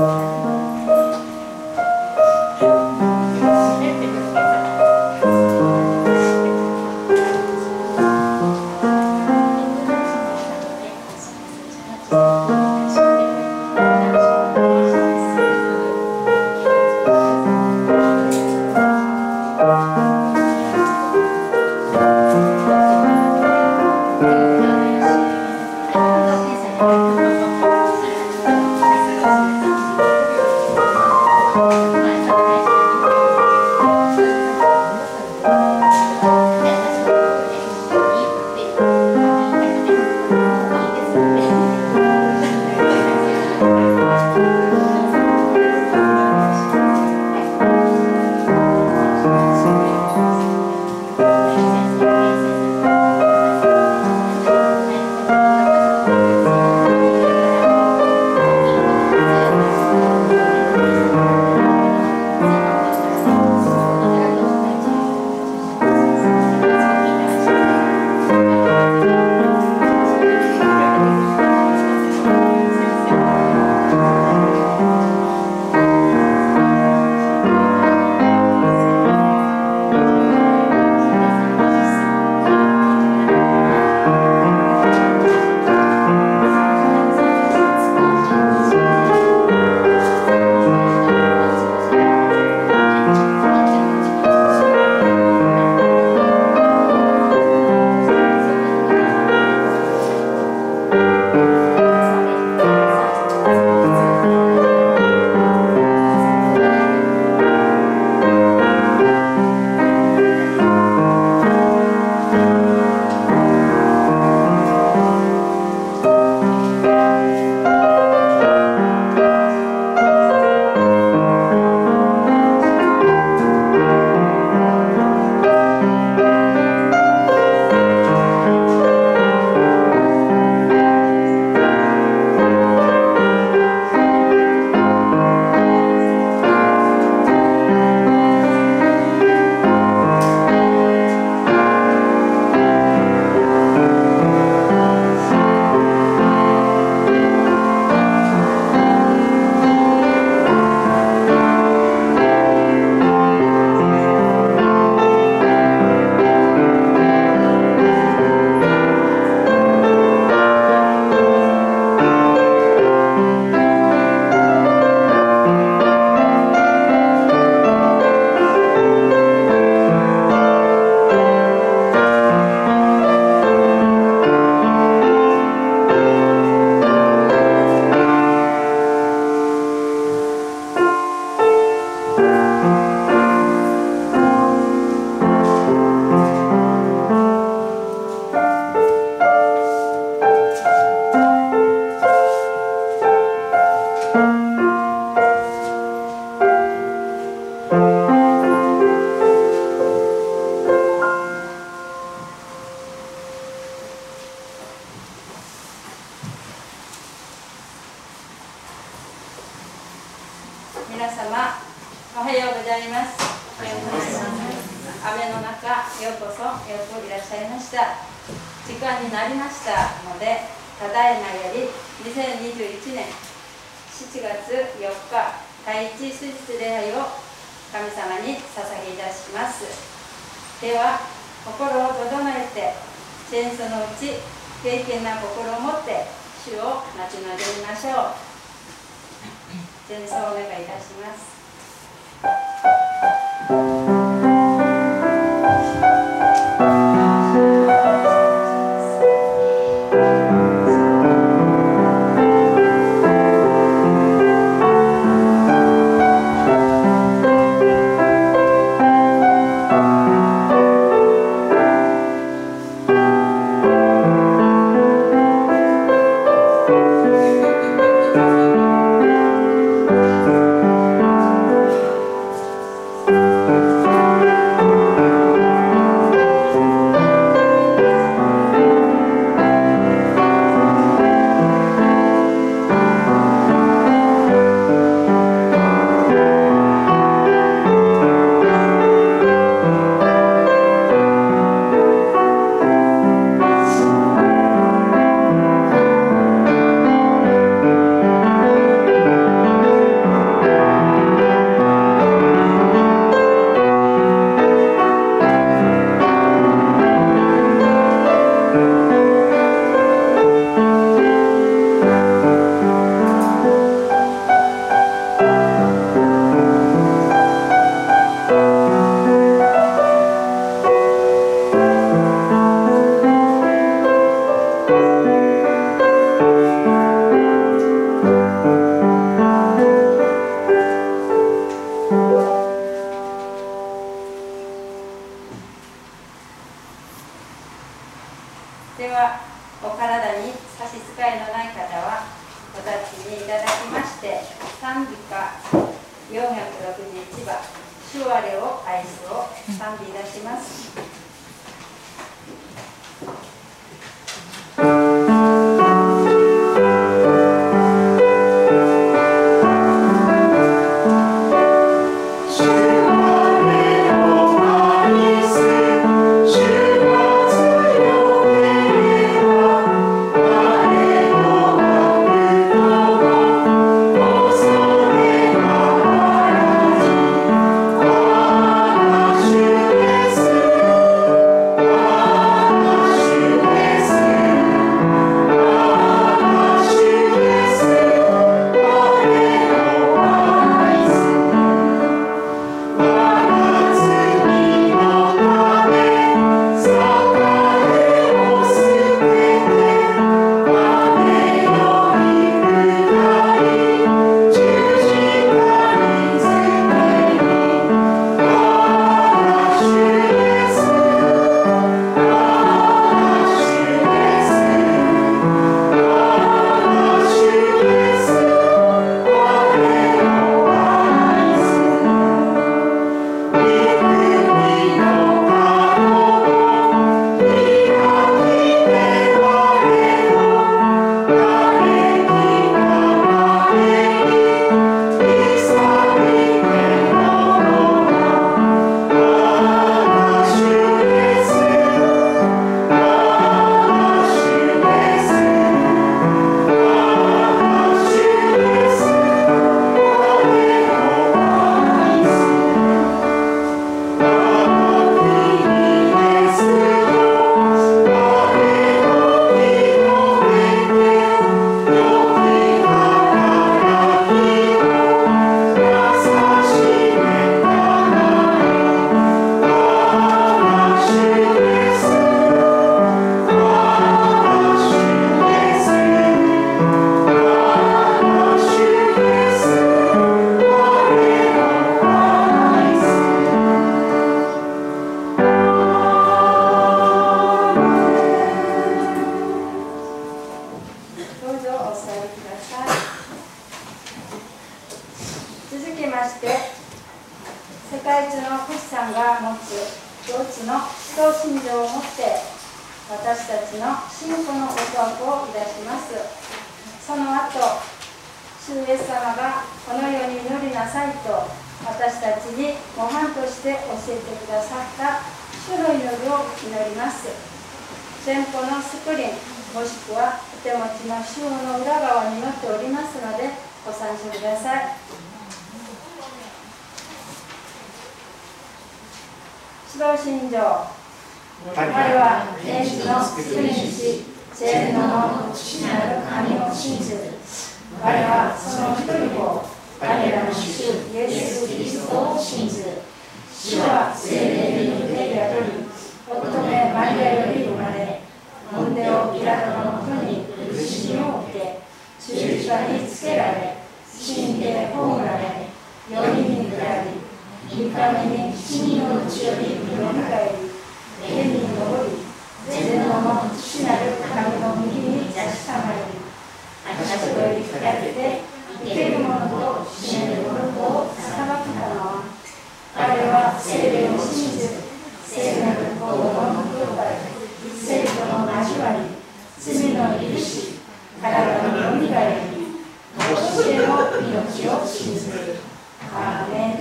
Bye. を祈ります店方のスクリーンもしくはお手持ちの主法の裏側に載っておりますのでご参照ください。指導信条。彼は天使の救い主ン霊のもの父なる神を信じる。彼はその一人を彼らの主イエス・キリストを信じる。主は聖霊によって生まれ、モンデオ・ピラのもとに苦しみを受け、十字架につけられ、死んで葬られ、よりに下り、三日目に死人のうちより身を迎えり、天に昇り、全能の父なる神の右に座したまり、私とより砕けて、生ける者と死ぬ者ものとを裁くのは、彼は聖霊を信ずる。聖なる子をの兄弟、生徒の交わり、罪の許し、体のよがえり、どうし。ても命を信じる。アーメン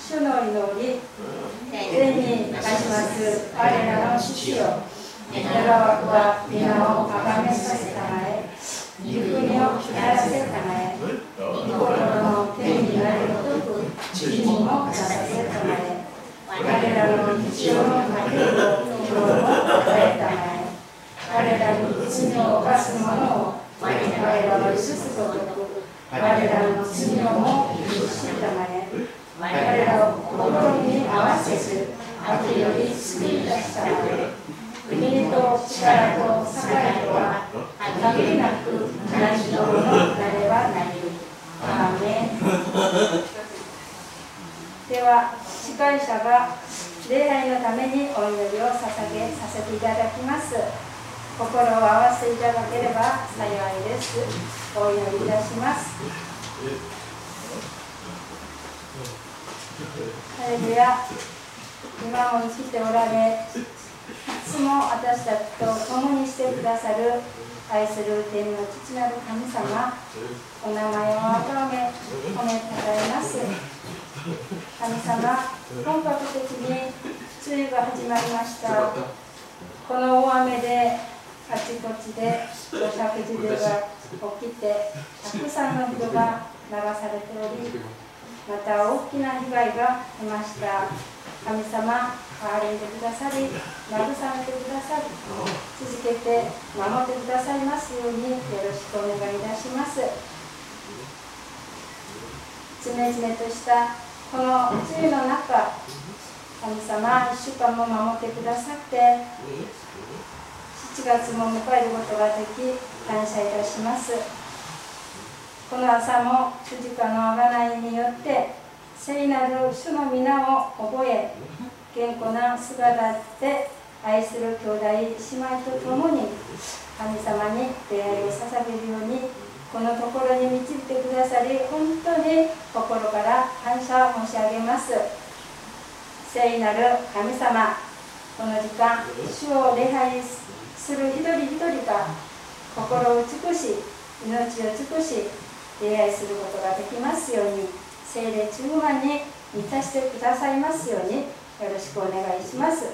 主の祈り、天に立ちます我らの父よ、願わくは皆をあがめさせたまえ、御国を光らせたまえ、心の天になることく、地にもなさせたまえ。彼らの日常の糧を今日も与えたまえ彼らに罪を犯す。者を我らは許す。こと我らの罪をも許してたまえ彼らを心に合わせず悪より救い出したまえ国と力と栄えは限りなく同じようになればなり。アーメンでは司会者が礼拝のためにお祈りを捧げさせていただきます。心を合わせていただければ幸いです。お祈りいたします。ハレルヤ今も生きておられいつも私たちと共にしてくださる愛する天の父なる神様お名前を改め褒めたたえます。神様本格的に梅雨が始まりました。この大雨であちこちで土砂崩れが起きてたくさんの人が流されておりまた大きな被害が出ました。神様憐れんでくださり慰めてくださり続けて守ってくださいますようによろしくお願いいたします。じめじめとしたこの梅雨の中神様1週間も守ってくださって7月も迎えることができ感謝いたします。この朝も主事家の贖いによって聖なる主の皆を覚え健康な姿で愛する兄弟姉妹と共に神様に出会いを捧げるようにこのところに導いてくださり本当に心から感謝を申し上げます。聖なる神様この時間主を礼拝する一人一人が心を尽くし命を尽くし出会いすることができますように精霊中満に満たしてくださいますようによろしくお願いします。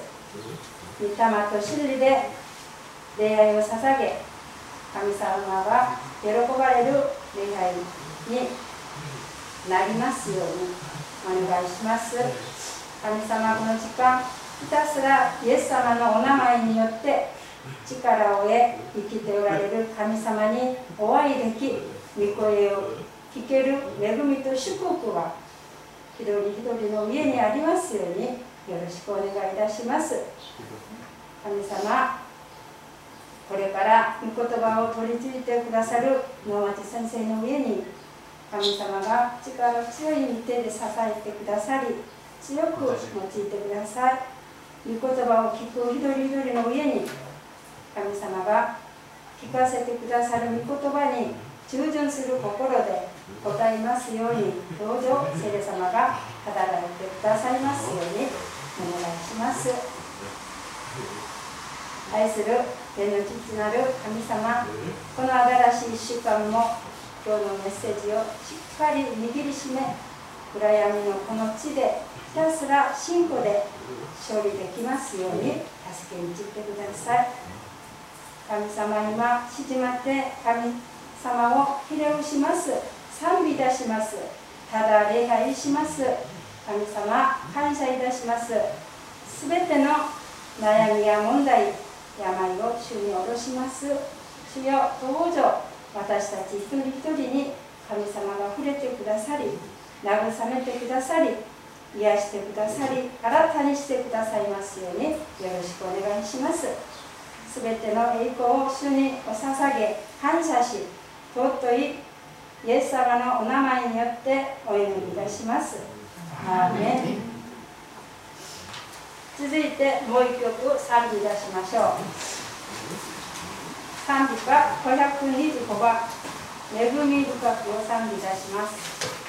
御霊と真理で出会いを捧げ神様が喜ばれる礼拝になりますようにお願いします。神様この時間ひたすらイエス様のお名前によって力を得生きておられる神様にお会いでき御声を聞ける恵みと祝福が一人一人の家にありますようによろしくお願いいたします。神様これから御言葉を取り付いてくださる能町先生の上に神様が力強い手で支えてくださり強く用いてください御言葉を聞く一人一人の上に神様が聞かせてくださる御言葉に従順する心で答えますようにどうぞ聖霊様が働い。てください。ますようにお願いします愛する天の父なる神様この新しい1週間も今日のメッセージをしっかり握りしめ暗闇のこの地でひたすら信仰で勝利できますように助けに散ってください。神様今縮まって神様をひれ伏します。賛美いたします。ただ礼拝します。神様感謝いたします。すべての悩みや問題病を主に下ろします。主よどうぞ私たち一人一人に神様が触れてくださり慰めてくださり癒してくださり新たにしてくださいますようによろしくお願いします。すべての栄光を主にお捧げ感謝し尊いイエス様のお名前によってお祈りいたします。アーメン。続いてもう一曲賛美出しましょう。賛美歌525番。恵み深くを賛美出します。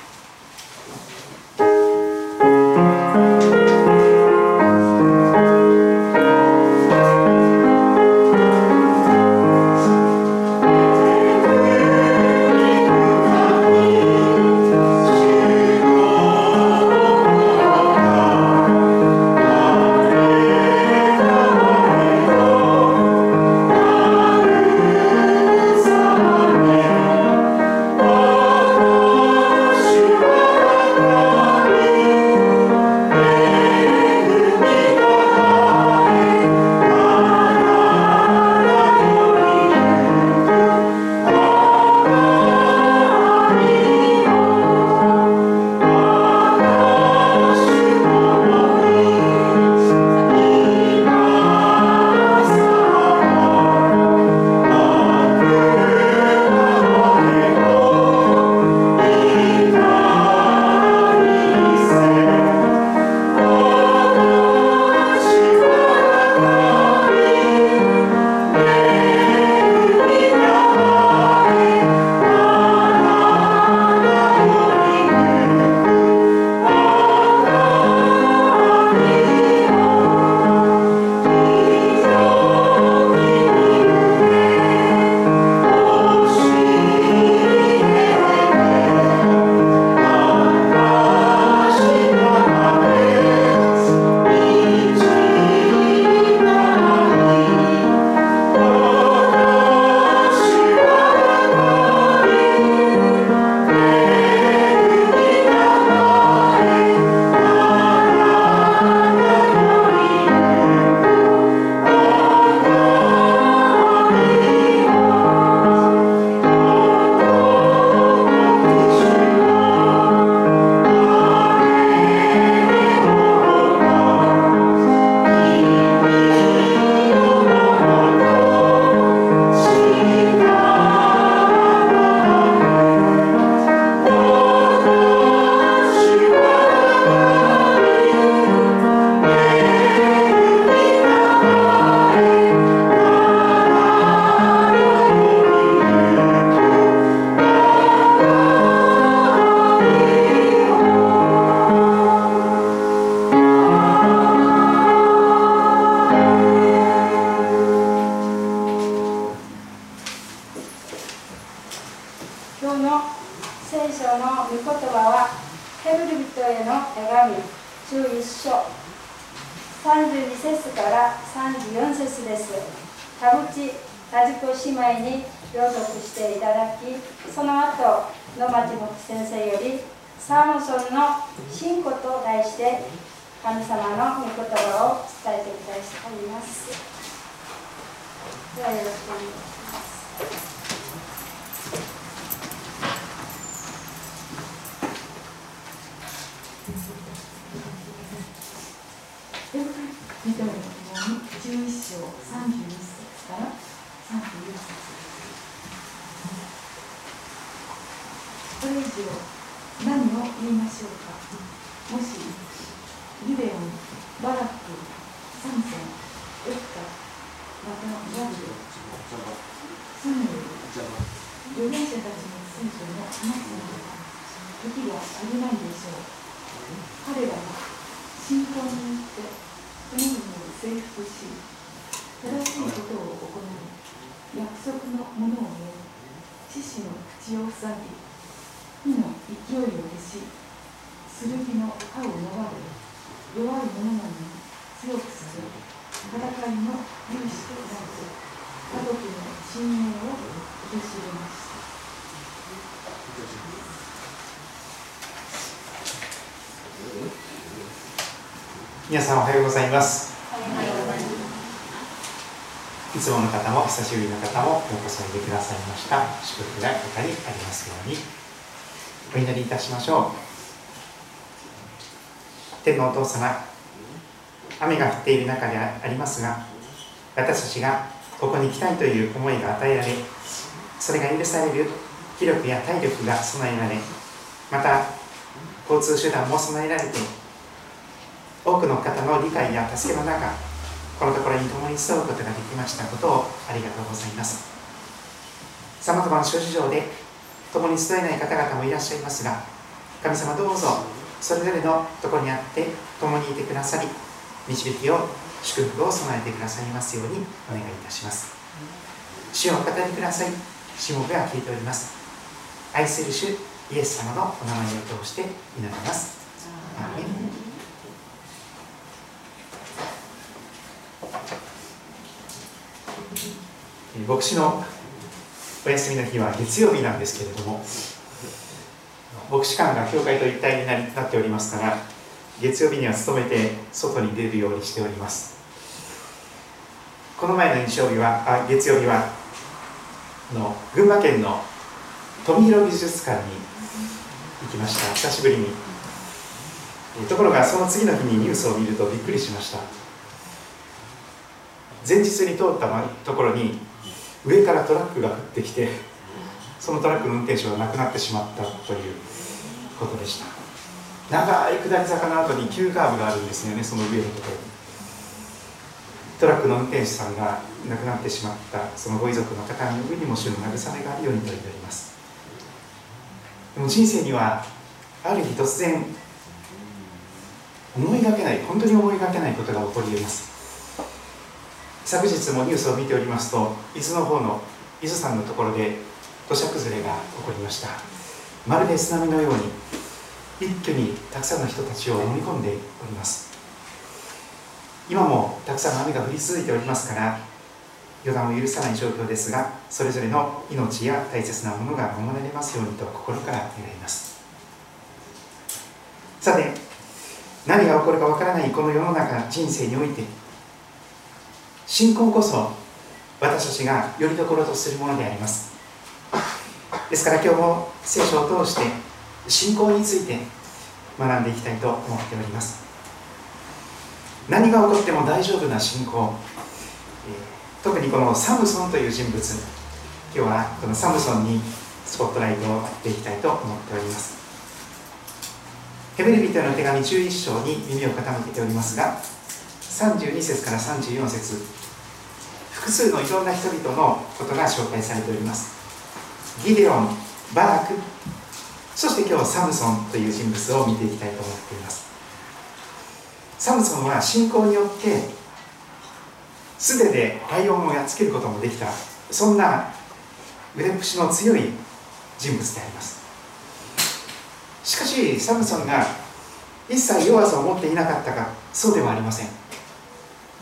聖書の御言葉はヘブル人への手紙11章。32節から34節です。田淵田子姉妹に朗読していただきその後野町木先生よりサーモソンの信仰と題して神様の御言葉を伝えてくださいます。ではよろしくお願いします。章31節から34節。これ以上何を言いましょうか？もしギデオンバラックサムソンエフタまたヤブルサムエル預言者たちの聖書の話すなら時がありないでしょう。彼らは信仰によって神に征服し正しいことを行い約束のものを得獅子の口を塞ぎ火の勢いを消し剣の歯を逃れ弱い者なのに強くする戦いの勇士となって家族の親命を受け知れました皆さんおはようございますいつもの方も久しぶりの方もようこそおいでくださいました。祝福が他にありますように。お祈りいたしましょう。天のお父様雨が降っている中でありますが私たちがここに来たいという思いが与えられそれが許される気力や体力が備えられまた交通手段も備えられて多くの方の理解や助けの中このところに共に集うことができましたことをありがとうございます。さまざまな諸事情で共に集えない方々もいらっしゃいますが神様どうぞそれぞれのところにあって共にいてくださり導きを祝福を備えてくださいますようにお願いいたします。主をお語りください。下目が聞いております。愛する主イエス様のお名前を通して祈りますアーメン牧師のお休みの日は月曜日なんですけれども牧師館が教会と一体になりなっておりますから月曜日には勤めて外に出るようにしております。この前の日曜日はあ月曜日はの群馬県の富広美術館に行きました。久しぶりに。ところがその次の日にニュースを見るとびっくりしました。前日に通ったところに上からトラックが降ってきてそのトラックの運転手は亡くなってしまったということでした。長い下り坂の後に急カーブがあるんですよねその上のところ。にトラックの運転手さんが亡くなってしまったそのご遺族の方の上にも主の慰めがあるようにと祈ります。でも人生にはある日突然思いがけない本当に思いがけないことが起こり得ます。昨日もニュースを見ておりますと伊豆の方の伊豆山のところで土砂崩れが起こりました。まるで津波のように一挙にたくさんの人たちを飲み込んでおります。今もたくさんの雨が降り続いておりますから予断を許さない状況ですがそれぞれの命や大切なものが守られますようにと心から願います。さて何が起こるかわからないこの世の中人生において信仰こそ私たちがよりどころとするものであります。ですから今日も聖書を通して信仰について学んでいきたいと思っております。何が起こっても大丈夫な信仰。特にこのサムソンという人物。今日はこのサムソンにスポットライトを当てていきたいと思っております。ヘブル人への手紙11章に耳を傾けておりますが32節から34節複数のいろんな人々のことが紹介されております。ギデオンバラクそして今日サムソンという人物を見ていきたいと思っています。サムソンは信仰によって素手でライオンをやっつけることもできたそんな腕っぷしの強い人物であります。しかしサムソンが一切弱さを持っていなかったかそうではありません。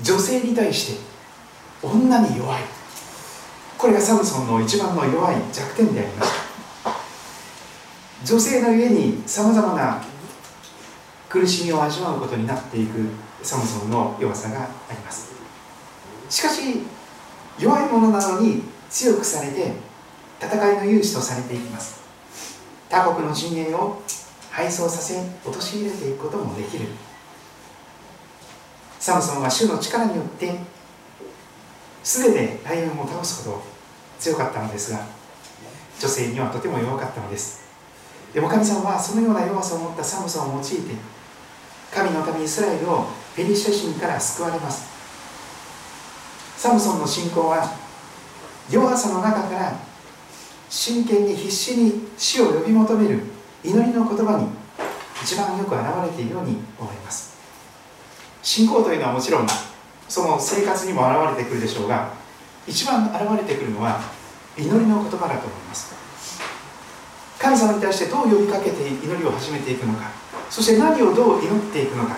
女性に対して女に弱い。これがサムソンの一番の弱い弱点でありました。女性のゆえにさまざまな苦しみを味わうことになっていくサムソンの弱さがあります。しかし弱いものなのに強くされて戦いの勇士とされていきます。他国の陣営を敗走させ陥れていくこともできる。サムソンは主の力によって全てライオンを倒すほど強かったのですが女性にはとても弱かったのです。でも神様はそのような弱さを持ったサムソンを用いて神の民イスラエルをペリシャ人から救われます。サムソンの信仰は弱さの中から真剣に必死に死を呼び求める祈りの言葉に一番よく表れているように思います。信仰というのはもちろんその生活にも現れてくるでしょうが一番現れてくるのは祈りの言葉だと思います。神様に対してどう呼びかけて祈りを始めていくのかそして何をどう祈っていくのか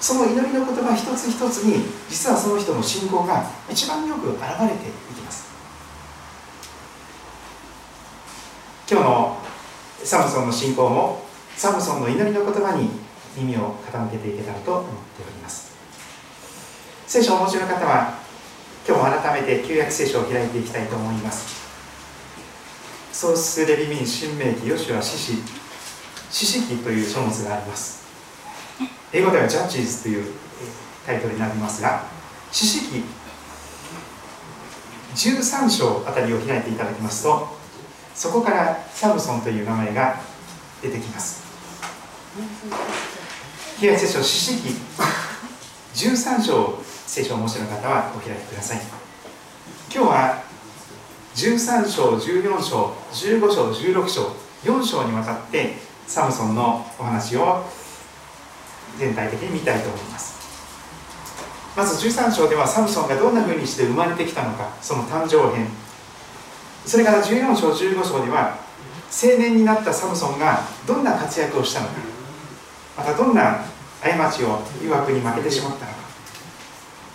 その祈りの言葉一つ一つに実はその人の信仰が一番よく現れていきます。今日のサムソンの信仰もサムソンの祈りの言葉に耳を傾けていけたらと思っております。聖書をお持ちの方は今日も改めて旧約聖書を開いていきたいと思います。ソースレビミン新明記ヨシュア獅子獅子記という書物があります。英語ではジャッジーズというタイトルになりますが獅子記。13章あたりを開いていただきますとそこからサムソンという名前が出てきます。旧約聖書獅子記13章聖書をお持ちの方はお開きください。今日は13章14章15章16章4章にわたってサムソンのお話を全体的に見たいと思います。まず13章ではサムソンがどんな風にして生まれてきたのかその誕生編。それから14章15章では青年になったサムソンがどんな活躍をしたのか。またどんな過ちを誘惑に負けてしまったのか。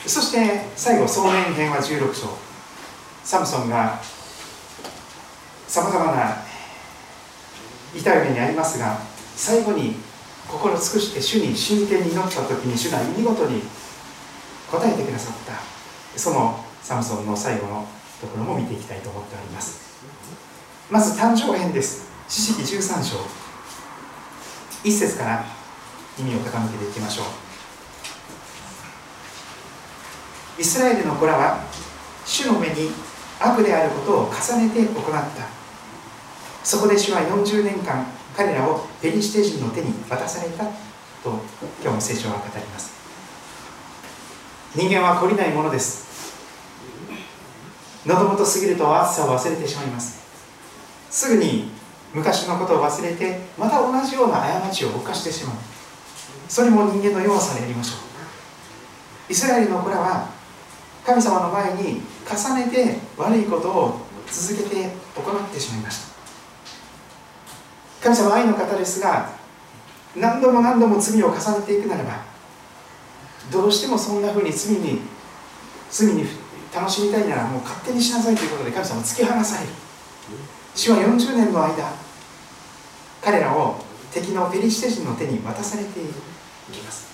そして最後壮年編は16章。サムソンがさまざまな痛い目にありますが最後に心尽くして主に真剣に祈った時に主が見事に答えてくださった。そのサムソンの最後のところも見ていきたいと思っております。まず誕生編です。四式13章。1節から耳を傾けていきましょう。イスラエルの子らは主の目に悪であることを重ねて行った。そこで主は40年間彼らをペリシテ人の手に渡されたと今日も聖書は語ります。人間は懲りないものです。喉元過ぎると暑さを忘れてしまいます。すぐに昔のことを忘れてまた同じような過ちを犯してしまう。それも人間の弱さでありましょう。イスラエルの子らは神様の前に重ねて悪いことを続けて行ってしまいました。神様は愛の方ですが何度も何度も罪を重ねていくならばどうしてもそんなふうに罪に罪に楽しみたいならもう勝手にしなさいということで神様を突き放される。主は40年の間彼らを敵のペリシテ人の手に渡されていきます。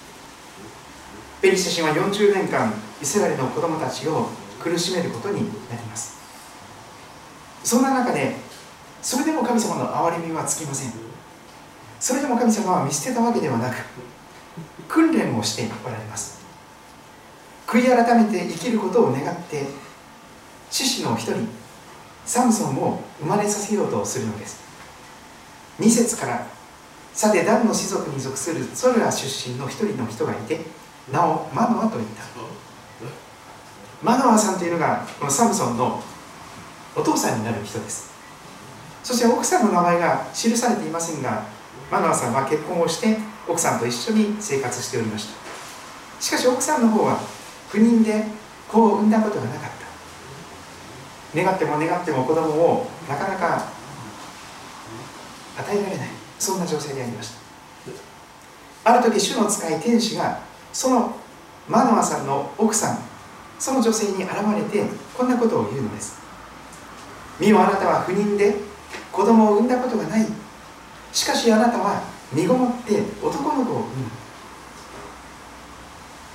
ペリシテ人は40年間イスラエルの子供たちを苦しめることになります。そんな中でそれでも神様の憐れみはつきません。それでも神様は見捨てたわけではなく訓練をしておられます。悔い改めて生きることを願って獅子の一人サムソンを生まれさせようとするのです。2節からさてダンの士族に属するソルラ出身の一人の人がいてなおマノアと言った。マノアさんというのがこのサムソンのお父さんになる人です。そして奥さんの名前が記されていませんがマノアさんは結婚をして奥さんと一緒に生活しておりました。しかし奥さんの方は不妊で子を産んだことがなかった。願っても願っても子供をなかなか与えられないそんな女性でありました。ある時主の使い天使がそのマノアさんの奥さんその女性に現れてこんなことを言うのです。見よあなたは不妊で子供を産んだことがない。しかしあなたは身ごもって男の子を産む。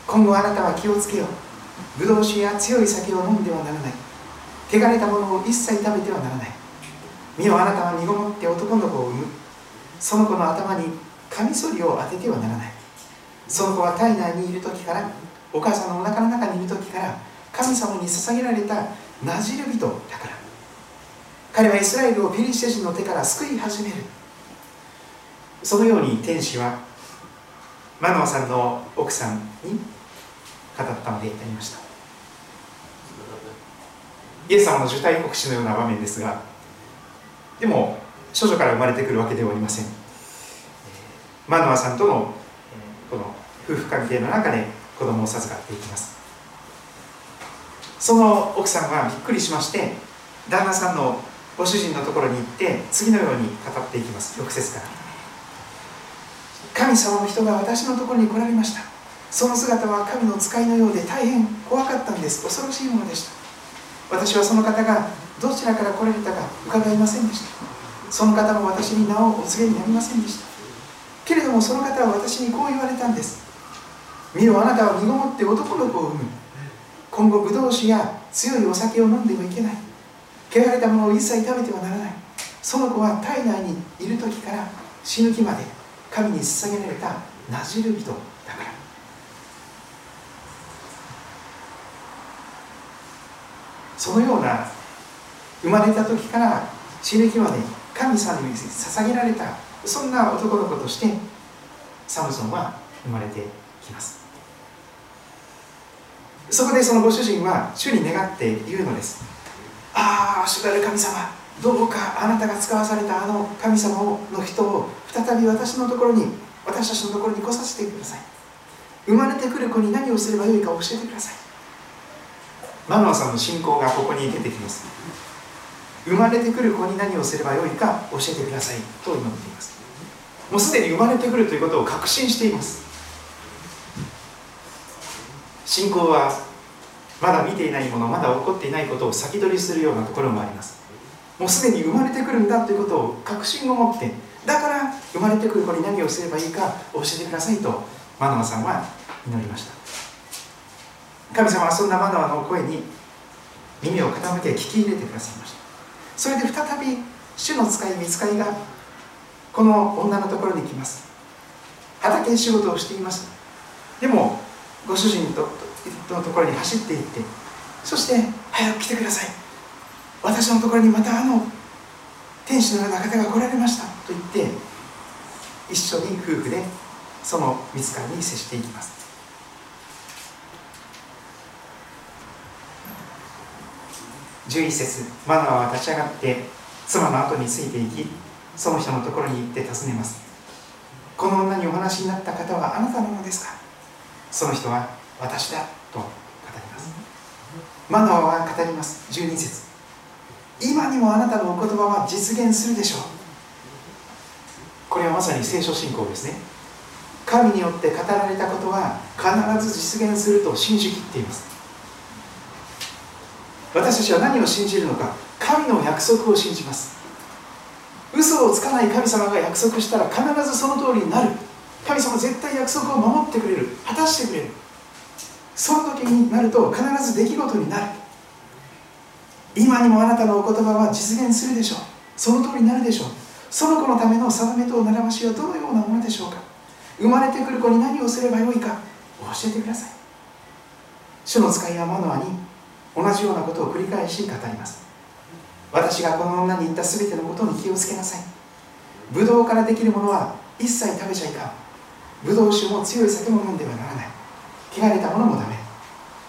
今後あなたは気をつけよ。うブドウ酒や強い酒を飲んではならない。汚れたものを一切食べてはならない。見よあなたは身ごもって男の子を産む。その子の頭にカミソリを当ててはならない。その子は体内にいる時からお母さんのお腹の中にいる時から神様に捧げられたなじる人だから。彼はイスラエルをピリシテ人の手から救い始める。そのように天使はマノアさんの奥さんに語ったのでありました。イエス様の受胎告知のような場面ですがでも少女から生まれてくるわけではありません。マノアさんとのこの夫婦関係の中で子供を授かっていきます。その奥さんはびっくりしまして旦那さんのご主人のところに行って次のように語っていきます。翌節から。神様の人が私のところに来られました。その姿は神の使いのようで大変怖かったんです。恐ろしいものでした。私はその方がどちらから来られたか伺いませんでした。その方も私に名をお告げになりませんでした。けれどもその方は私にこう言われたんです。見よあなたは身ごもって男の子を産む。今後ブドウ酒や強いお酒を飲んではいけない。汚れたものを一切食べてはならない。その子は体内にいる時から死ぬ日まで神に捧げられたなじる人だから。そのような生まれた時から死ぬ日まで神様に捧げられたそんな男の子としてサムソンは生まれてきます。そこでそのご主人は主に願って言うのですああ主なる神様どうかあなたが使わされたあの神様の人を再び私のところに私たちのところに来させてください。生まれてくる子に何をすればよいか教えてください。マノアさんの信仰がここに出てきます。生まれてくる子に何をすればよいか教えてくださいと祈っています。もうすでに生まれてくるということを確信しています。信仰はまだ見ていないものまだ起こっていないことを先取りするようなところもあります。もうすでに生まれてくるんだということを確信を持ってだから生まれてくる子に何をすればいいか教えてくださいとマノアさんは祈りました。神様はそんなマノアの声に耳を傾け聞き入れてくださいました。それで再び主の使い見つかりがこの女のところに来ます。畑仕事をしていますでもご主人とのところに走っていってそして早く来てください。私のところにまたあの天使のような方が来られました。と言って一緒に夫婦でその見つかりに接していきます。11節マナは立ち上がって妻の後についていきその人のところに行って尋ねます。この女にお話になった方はあなたのものですか？その人は私だと語ります。マナは語ります。12節今にもあなたのお言葉は実現するでしょう。これはまさに聖書信仰ですね。神によって語られたことは必ず実現すると信じきっています。私たちは何を信じるのか神の約束を信じます。嘘をつかない神様が約束したら必ずその通りになる。神様絶対約束を守ってくれる。果たしてくれる。その時になると必ず出来事になる。今にもあなたのお言葉は実現するでしょう。その通りになるでしょう。その子のための定めと習わしはどのようなものでしょうか。生まれてくる子に何をすればよいか教えてください。主の使いはマノアに同じようなことを繰り返し語ります。私がこの女に言った全てのことに気をつけなさい。ブドウからできるものは一切食べちゃいかん。ブドウ酒も強い酒も飲んではならない。汚れたものもダメ。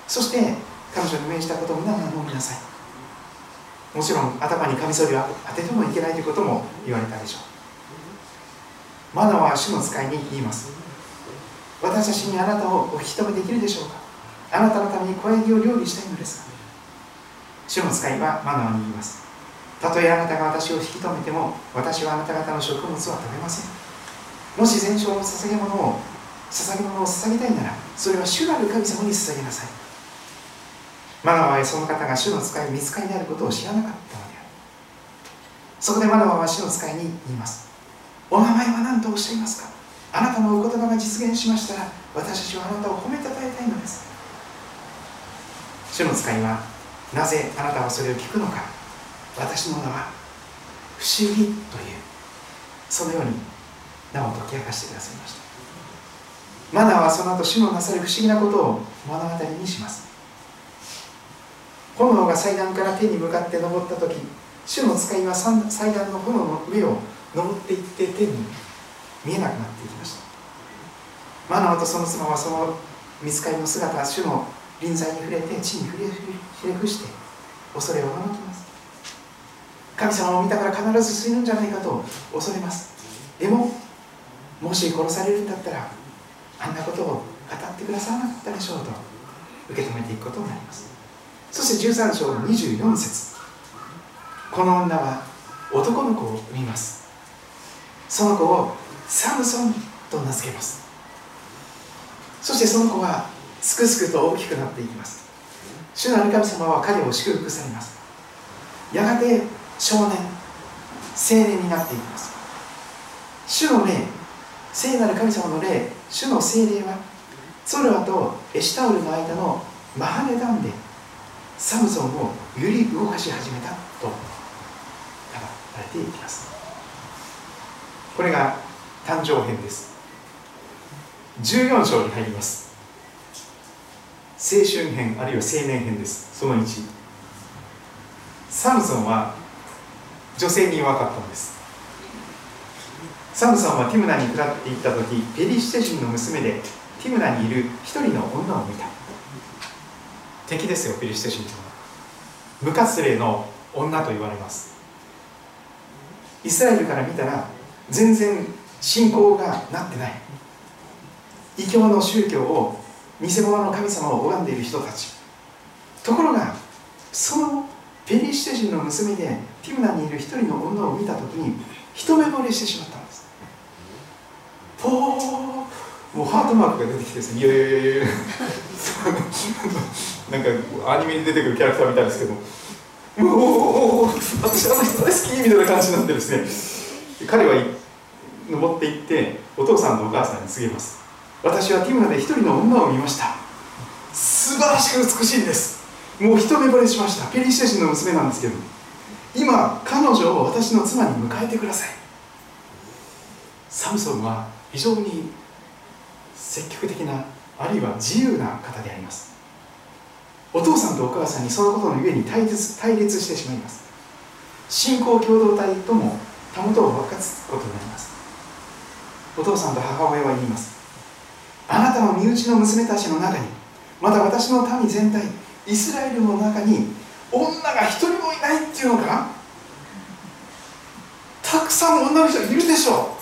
そして彼女に命じたことを皆々飲みなさい。もちろん頭にカミソリを当ててもいけないということも言われたでしょう。マナは主の使いに言います。私たちにあなたをお引き止めできるでしょうか。あなたのために小ヤギを料理したいのです主の使いはマナーに言います。たとえあなたが私を引き止めても私はあなた方の食物は食べません。もし全焼の捧げ物を捧げ物を捧げたいならそれは主なる神様に捧げなさい。マナワはその方が主の使い見つかりであることを知らなかったのである。そこでマナワは主の使いに言います。お名前は何とおっしゃいますか？あなたのお言葉が実現しましたら私たちはあなたを褒めたたえたいのです。主の使いはなぜあなたはそれを聞くのか。私の名は不思議という。そのように名を解き明かしてくださいました。マナーはその後主のなさる不思議なことを目の当たりにします。炎が祭壇から天に向かって登った時主の使いは祭壇の炎の上を登っていって天に見えなくなっていきました。マナーとその妻はその見つかりの姿主の臨在に触れて地に触れひれ伏して恐れをおのきます。神様を見たから必ず死ぬんじゃないかと恐れます。でももし殺されるんだったらあんなことを語ってくださらなかったでしょうと受け止めていくことになります。そして13章の24節。この女は男の子を産みます。その子をサムソンと名付けます。そしてその子はすくすくと大きくなっていきます。主なる神様は彼を祝福されます。やがて少年青年になっていきます。主の霊聖なる神様の霊主の精霊はツォルアとエシタウルの間のマハネダンでサムソンを揺り動かし始めたと語られていきます。これが誕生編です。14章に入ります。青春編あるいは青年編です。その1サムソンは女性に弱かったんです。サムソンはティムナに下っていった時ペリシテ人の娘でティムナにいる一人の女を見た。敵ですよペリシテ人というのは。無活霊の女と言われます。イスラエルから見たら全然信仰がなってない。異教の宗教を偽物の神様を拝んでいる人たち。ところがそのペリシテ人の娘でティムナにいる一人の女を見た時に一目惚れしてしまったんです。ポーもうハートマークが出てきてですねいやいやいやいや。なんかアニメに出てくるキャラクターみたいですけど。もう私あの人大好きみたいな感じになってですね。彼は登っていってお父さんとお母さんに告げます。私はティムナで一人の女を見ました。素晴らしく美しいんです。もう一目惚れしました。ペリシテ人の娘なんですけど。今彼女を私の妻に迎えてください。サムソンは非常に積極的なあるいは自由な方であります。お父さんとお母さんにそのことのゆえに対立対立してしまいます。信仰共同体ともたもとを分かつことになります。お父さんと母親は言います。あなたの身内の娘たちの中にまた私の民全体イスラエルの中に女が一人もいないっていうのか？たくさんの女の人いるでしょう。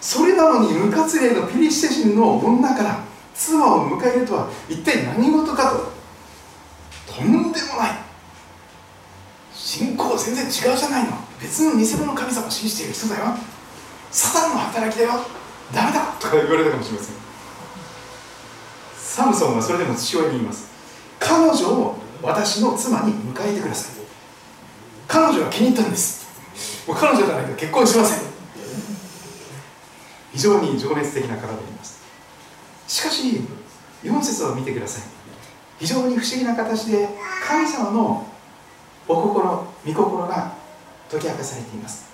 それなのに無活霊のピリシテ人の女から妻を迎えるとは一体何事かと。とんでもない。信仰全然違うじゃないの。別の偽物の神様を信じている人だよ。サタンの働きだよ。ダメだ。とか言われたかもしれません。サムソンはそれでも父親に言います。彼女を私の妻に迎えてください。彼女が気に入ったんです。もう彼女じゃないと結婚しません。非常に情熱的な方であります。しかし4節を見てください。非常に不思議な形で神様のお心御心が解き明かされています。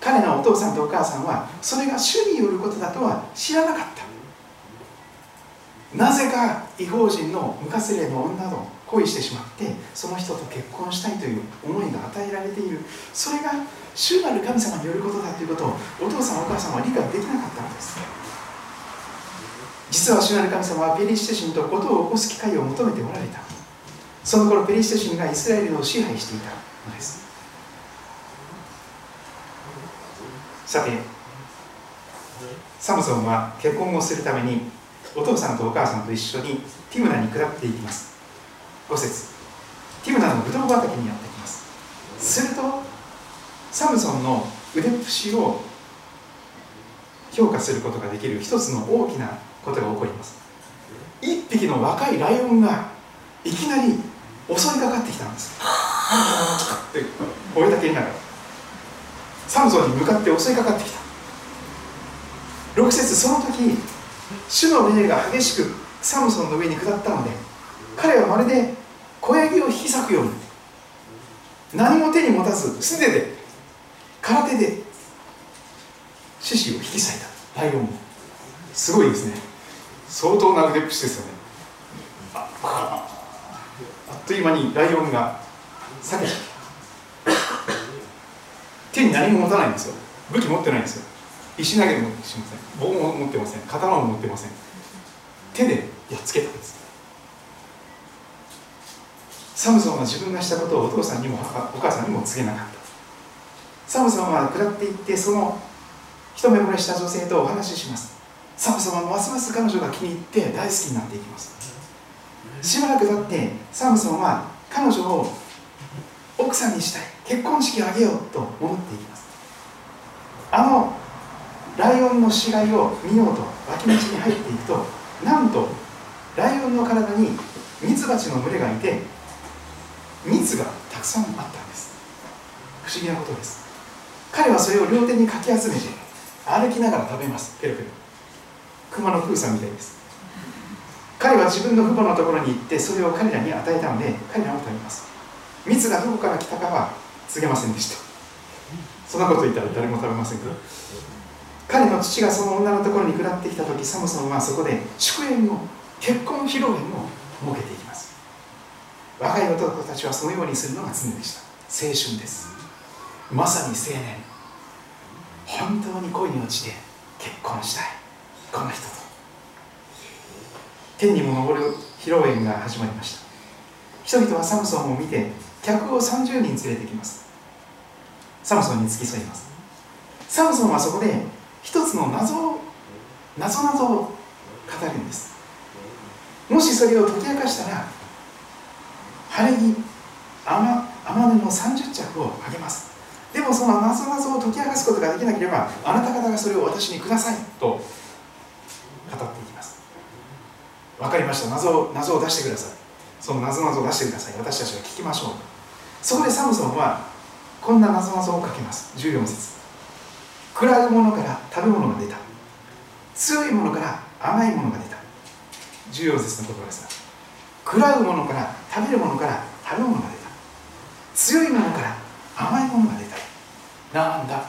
彼のお父さんとお母さんはそれが主によることだとは知らなかった。なぜか違法人の無活霊の女と恋してしまってその人と結婚したいという思いが与えられている。それが主なる神様によることだということをお父さんお母さんは理解できなかったのです。実は主なる神様はペリシテ人と事を起こす機会を求めておられた。その頃ペリシテ人がイスラエルを支配していたのです。さてサムソンは結婚をするためにお父さんとお母さんと一緒にティムナに下っていきます。5節。ティムナのブドウ畑にやってきます。するとサムソンの腕っぷしを評価することができる一つの大きなことが起こります。一匹の若いライオンがいきなり襲いかかってきたんです。って追いだけ言いながら。サムソンに向かって襲いかかってきた。6節その時主の霊が激しくサムソンの上に下ったので彼はまるで小ヤギを引き裂くように何も手に持たず素手で空手で獅子を引き裂いた。ライオンもすごいですね。相当な腕っぷしですよね。あっという間にライオンが裂けた。手に何も持たないんですよ。武器持ってないんですよ。石投げもしません。棒も持ってません。刀も持ってません。手でやっつけたんです。サムソンは自分がしたことをお父さんにもお母さんにも告げなかった。サムソンは下っていってその一目惚れした女性とお話しします。サムソンはますます彼女が気に入って大好きになっていきます。しばらく経ってサムソンは彼女を奥さんにしたい。結婚式を挙げようと思っていきます。あのライオンの死骸を見ようと脇道に入っていくとなんとライオンの体にミツバチの群れがいて蜜がたくさんあったんです。不思議なことです。彼はそれを両手にかき集めて歩きながら食べます。ペロペロ。熊のプーさんみたいです。彼は自分の父母のところに行ってそれを彼らに与えたので彼らも食べます。蜜がどこから来たかは告げませんでした。そんなこと言ったら誰も食べませんから。彼の父がその女のところに下ってきた時サムソンはそこで祝宴を結婚披露宴を設けていきます。若い男たちはそのようにするのが常でした。青春です。まさに青年。本当に恋に落ちて結婚したい。この人と。天にも昇る披露宴が始まりました。人々はサムソンを見て客を30人連れてきます。サムソンに付き添います。サムソンはそこで一つの謎を謎謎を語るんです。もしそれを解き明かしたら晴れ着雨雨布30着をあげます。でもその謎謎を解き明かすことができなければあなた方がそれを私にくださいと語っていきます。分かりました。謎を謎を出してください。その謎々を出してください。私たちは聞きましょう。そこでサムソンはこんな謎々をかけます。14節。暗いものから食べ物が出た。強いものから甘いものが出た。14節の言葉ですが。暗いものから食べるものから食べ物が出た。強いものから甘いものが出た。なんだ。は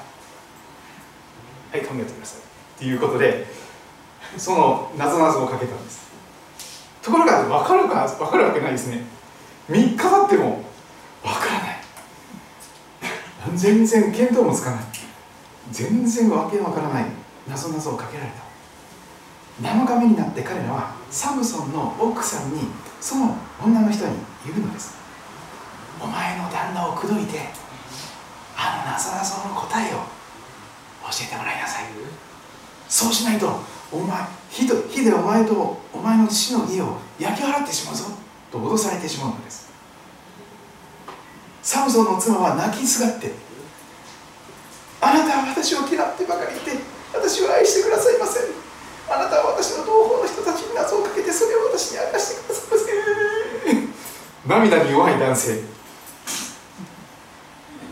い考えてください。っていうことでその謎々をかけたんです。ところが分かるか分かるわけないですね。3日経っても分からない。全然見当もつかない。全然わけわからない謎々をかけられた。7日目になって彼らはサムソンの奥さんにその女の人に言うのです。お前の旦那を口説いてあの謎々の答えを教えてもらいなさい。そうしないとお前火と火でお前とお前の父の家を焼き払ってしまうぞと脅されてしまうのです。サムソンの妻は泣きすがってあなたは私を嫌ってばかりいて私を愛してくださいません。あなたは私の同胞の人たちに謎をかけてそれを私に明かしてくださいませ涙に弱い男性。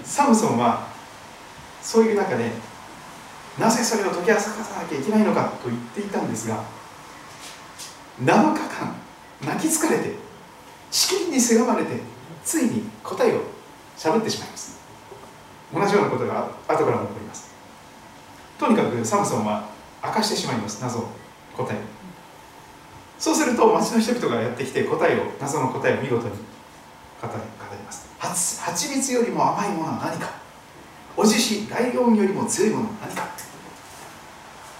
サムソンはそういう中でなぜそれを解き明かさなきゃいけないのかと言っていたんですが7日間泣き疲れてしきりにせがまれてついに答えを喋ってしまいます。同じようなことが後からも起こります。とにかくサムソンは明かしてしまいます謎答えそうすると町の人々がやってきて答えを謎の答えを見事に語ります。蜂蜜よりも甘いものは何か。おじしライオンよりも強いものは何か。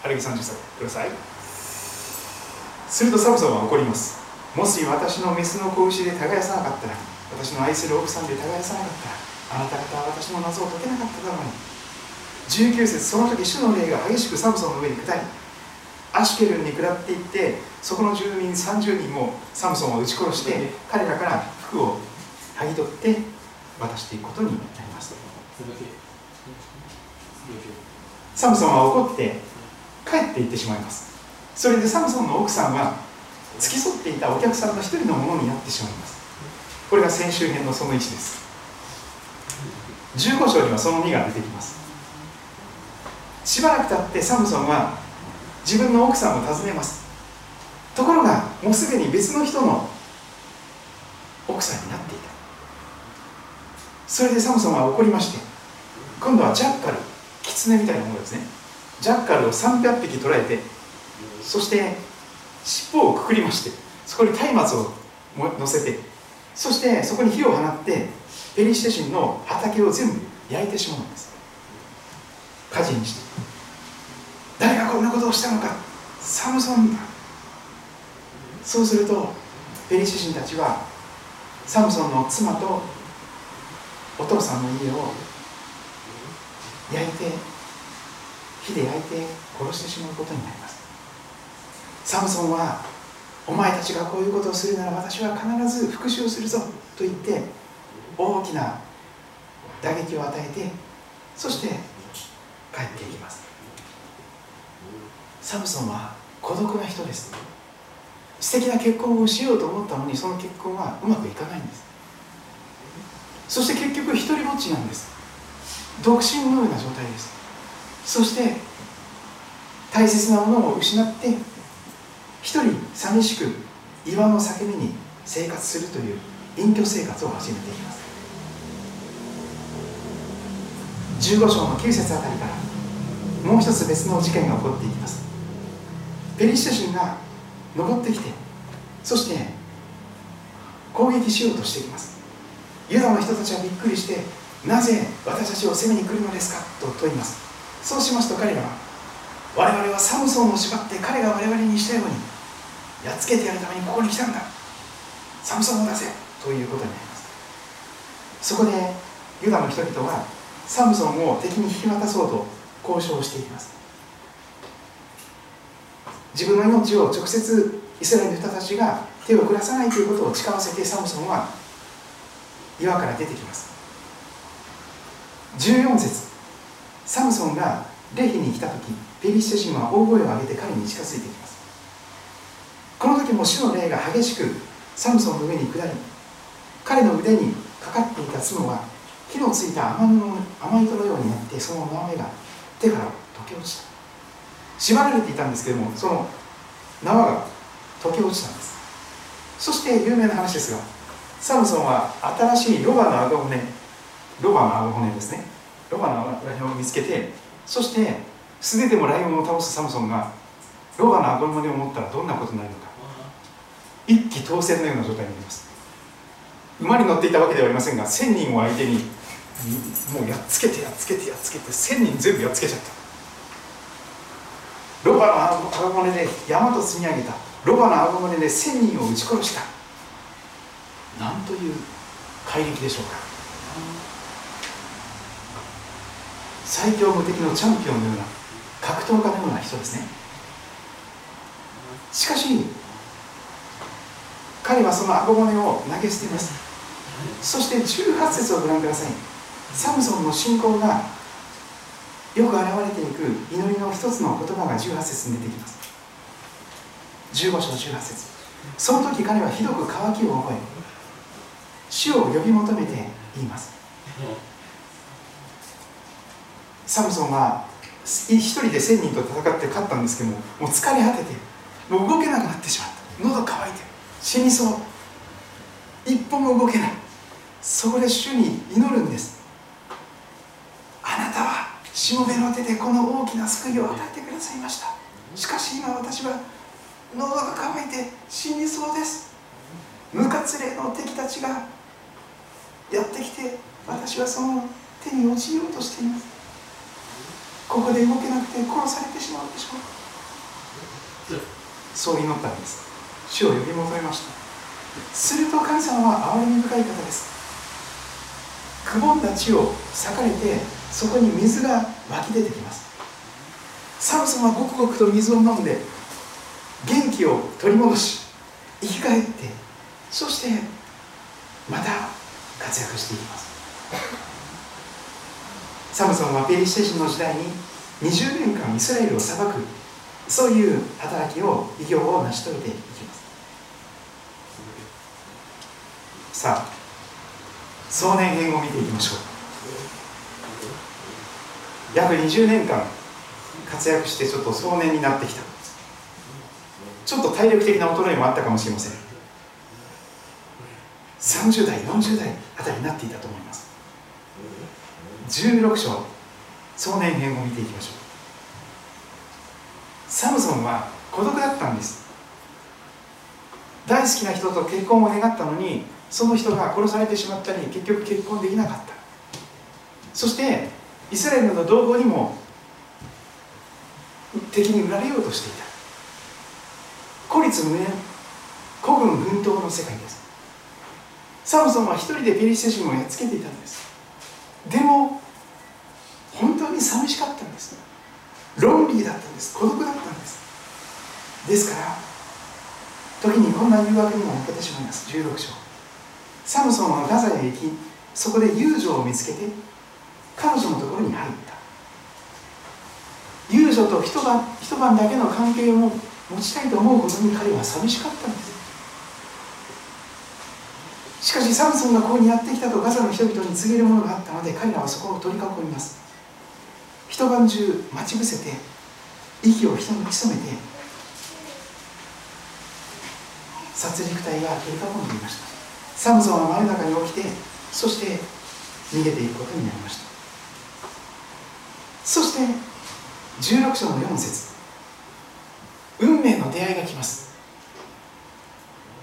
晴れ着30歳ください。するとサムソンは怒ります。もし私のメスの子牛で耕さなかったら私の愛する奥さんで耕さなかったらあなた方は私の謎を解けなかっただろうに。19節その時主の霊が激しくサムソンの上に下りアシュケルンに下っていってそこの住民30人もサムソンを撃ち殺して彼らから服を剥ぎ取って渡していくことになります。サムソンは怒って帰っていってしまいます。それでサムソンの奥さんは付き添っていたお客さんの一人のものになってしまいます。これが先週編のその1です15章にはその2が出てきます。しばらく経ってサムソンは自分の奥さんを訪ねます。ところがもうすでに別の人の奥さんになっていた。それでサムソンは怒りまして今度はジャッカルキツネみたいなものですね。ジャッカルを300匹捕らえてそして尻尾をくくりましてそこに松明を乗せてそしてそこに火を放ってペリシテ人の畑を全部焼いてしまうんです。火事にして。誰がこんなことをしたのか。サムソンだ。そうするとペリシテ人たちはサムソンの妻とお父さんの家を焼いて火で焼いて殺してしまうことになります。サムソンはお前たちがこういうことをするなら私は必ず復讐をするぞと言って大きな打撃を与えてそして帰っていきます。サムソンは孤独な人です。素敵な結婚をしようと思ったのにその結婚はうまくいかないんです。そして結局一人ぼっちなんです。独身のような状態です。そして大切なものを失って一人寂しく岩の裂け目に生活するという隠居生活を始めていきます。15章の9節あたりからもう一つ別の事件が起こっていきます。ペリシテ人が登ってきてそして攻撃しようとしてきます。ユダの人たちはびっくりしてなぜ私たちを攻めに来るのですか？と問います。そうしますと彼らは我々はサムソンを縛って彼が我々にしたようにやっつけてやるためにここに来たんだ。サムソンを出せということになります。そこでユダの人々はサムソンを敵に引き渡そうと交渉していきます。自分の命を直接イスラエルの人たちが手を下さないということを誓わせてサムソンは岩から出てきます。14節。サムソンがレヒに来た時ペリシテ人は大声を上げて彼に近づいてきます。この時も主の霊が激しくサムソンの上に下り彼の腕にかかっていた角は火のついた雨雨糸のようになってその縄目が手から溶け落ちた。縛られていたんですけどもその縄が溶け落ちたんです。そして有名な話ですがサムソンは新しいロバの顎骨ロバの顎骨ですね。ロバの顎骨を見つけてそして素手でもライオンを倒すサムソンがロバの顎骨を持ったらどんなことになるのか。一気当選のような状態になります。馬に乗っていたわけではありませんが1000人を相手にもうやっつけてやっつけてやっつけて1000人全部やっつけちゃった。ロバの顎骨で山と積み上げた。ロバの顎骨で1000人を撃ち殺した。なんという怪力でしょうか。最強無敵のチャンピオンのような格闘家のような人ですね。しかし彼はその顎骨を投げ捨てます。そして18節をご覧ください。サムソンの信仰がよく現れていく祈りの一つの言葉が18節に出てきます。15章18節。その時彼はひどく渇きを覚え主を呼び求めて言います。サムソンは一人で1000人と戦って勝ったんですけどももう疲れ果ててもう動けなくなってしまった。喉乾いて死にそう。一歩も動けない。そこで主に祈るんです。なたはしもべの手でこの大きな救いを与えてくださいました。しかし今私は喉が渇いて死にそうです。無活霊の敵たちがやってきて私はその手に落ちようとしています。ここで動けなくて殺されてしまうでしょう。そう祈ったんです。主を呼び求めました。すると神様は憐れみ深い方ですくぼんだ地を裂かれてそこに水が湧き出てきます。サムソンはごくごくと水を飲んで元気を取り戻し生き返ってそしてまた活躍していきます。サムソンはペリシテ人の時代に20年間イスラエルを裁くそういう働きを偉業を成し遂げていきます。さあ壮年編を見ていきましょう。約20年間活躍してちょっと壮年になってきた。ちょっと体力的な衰えもあったかもしれません。30代40代あたりになっていたと思います。16章壮年編を見ていきましょう。サムソンは孤独だったんです。大好きな人と結婚を願ったのにその人が殺されてしまったり結局結婚できなかった。そしてイスラエルの同胞にも敵に売られようとしていた。孤立無縁孤軍奮闘の世界です。サムソンは一人でペリシテ人をやっつけていたんです。でも本当に寂しかったんです。ロンリーだったんです。孤独だったんです。ですから時にこんな誘惑にも負けてしまいます。16章。サムソンはガザへ行きそこで遊女を見つけて彼女のところに入った。遊女と一晩一晩だけの関係を持ちたいと思うことに彼は寂しかったんです。しかしサムソンがここにやってきたとガザの人々に告げるものがあったので彼らはそこを取り囲みます。一晩中待ち伏せて息を人に潜めて殺戮隊が取り囲んでいました。サムソンは真夜中に起きてそして逃げていくことになりました。そして16章の4節。運命の出会いが来ます。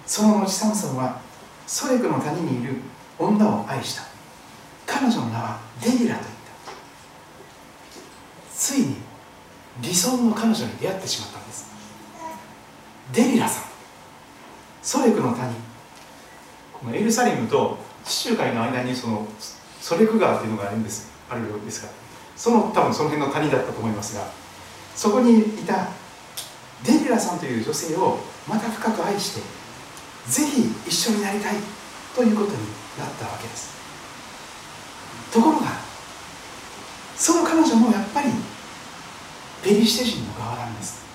その後サムソンはソレクの谷にいる女を愛した。彼女の名はデリラと言った。ついに理想の彼女に出会ってしまったんです。デリラさん。ソレクの谷。このエルサレムと地中海の間にそのソレク川っていうのがあるんです。あるようですがその多分その辺の谷だったと思いますが。そこにいたデリラさんという女性をまた深く愛してぜひ一緒になりたいということになったわけです。ところがその彼女もやっぱりペリシテ人の側なんです。